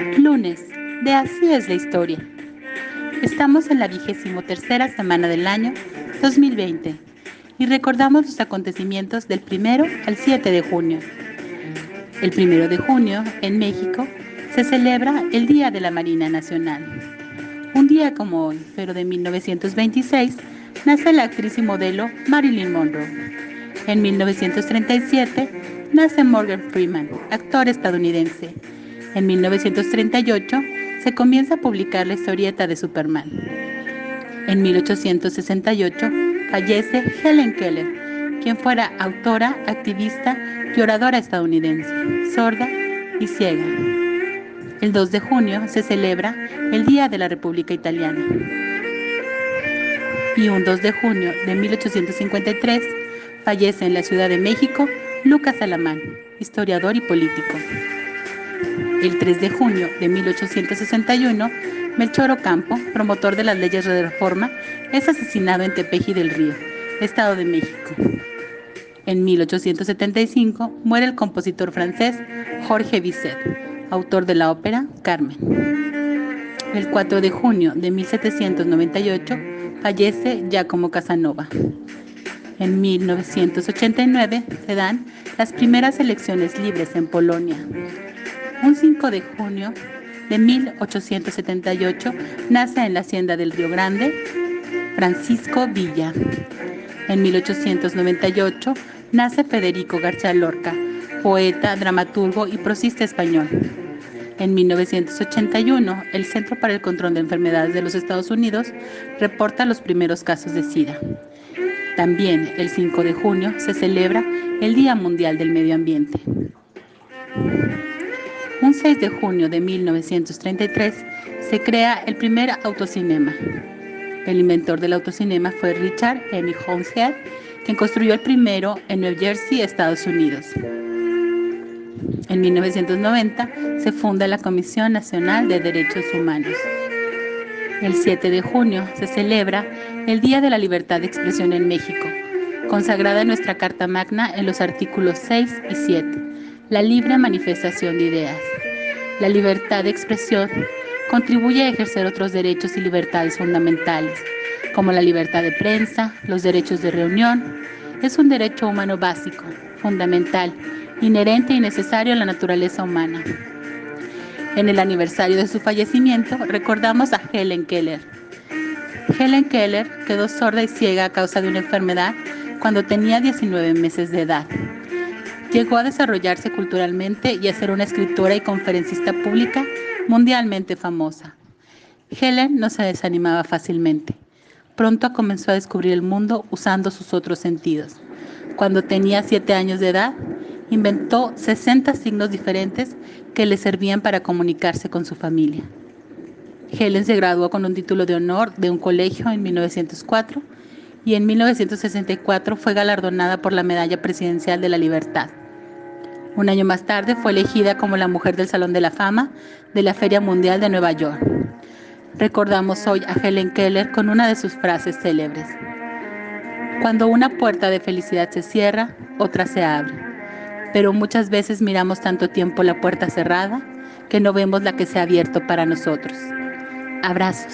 Lunes, de Así es la historia. Estamos en la vigésimo tercera semana del año 2020 y recordamos los acontecimientos del primero al 7 de junio. El primero de junio, en México, se celebra el Día de la Marina Nacional. Un día como hoy, pero de 1926, nace la actriz y modelo Marilyn Monroe. En 1937 nace Morgan Freeman, actor estadounidense. En 1938 se comienza a publicar la historieta de Superman. En 1868 fallece Helen Keller, quien fuera autora, activista y oradora estadounidense, sorda y ciega. El 2 de junio se celebra el Día de la República Italiana. Y un 2 de junio de 1853 fallece en la Ciudad de México Lucas Alamán, historiador y político. El 3 de junio de 1861, Melchor Ocampo, promotor de las leyes de reforma, es asesinado en Tepeji del Río, Estado de México. En 1875 muere el compositor francés Jorge Bizet, autor de la ópera Carmen. El 4 de junio de 1798 fallece Giacomo Casanova. En 1989 se dan las primeras elecciones libres en Polonia. Un 5 de junio de 1878 nace en la hacienda del Río Grande Francisco Villa. En 1898 nace Federico García Lorca, poeta, dramaturgo y prosista español. En 1981, el Centro para el Control de Enfermedades de los Estados Unidos reporta los primeros casos de SIDA. También el 5 de junio se celebra el Día Mundial del Medio Ambiente. Un 6 de junio de 1933 se crea el primer autocinema. El inventor del autocinema fue Richard M. Holmeshead, quien construyó el primero en New Jersey, Estados Unidos. En 1990 se funda la Comisión Nacional de Derechos Humanos. El 7 de junio se celebra el Día de la Libertad de Expresión en México, consagrada en nuestra Carta Magna en los artículos 6 y 7, la libre manifestación de ideas. La libertad de expresión contribuye a ejercer otros derechos y libertades fundamentales, como la libertad de prensa, los derechos de reunión. Es un derecho humano básico, fundamental, inherente y necesario a la naturaleza humana. En el aniversario de su fallecimiento recordamos a Helen Keller. Helen Keller quedó sorda y ciega a causa de una enfermedad cuando tenía 19 meses de edad. Llegó a desarrollarse culturalmente y a ser una escritora y conferencista pública mundialmente famosa. Helen no se desanimaba fácilmente. Pronto comenzó a descubrir el mundo usando sus otros sentidos. Cuando tenía 7 años de edad, inventó 60 signos diferentes que le servían para comunicarse con su familia. Helen se graduó con un título de honor de un colegio en 1904 y en 1964 fue galardonada por la Medalla Presidencial de la Libertad. Un año más tarde fue elegida como la mujer del Salón de la Fama de la Feria Mundial de Nueva York. Recordamos hoy a Helen Keller con una de sus frases célebres. Cuando una puerta de felicidad se cierra, otra se abre pero muchas veces miramos tanto tiempo la puerta cerrada que no vemos la que se ha abierto para nosotros. Abrazos.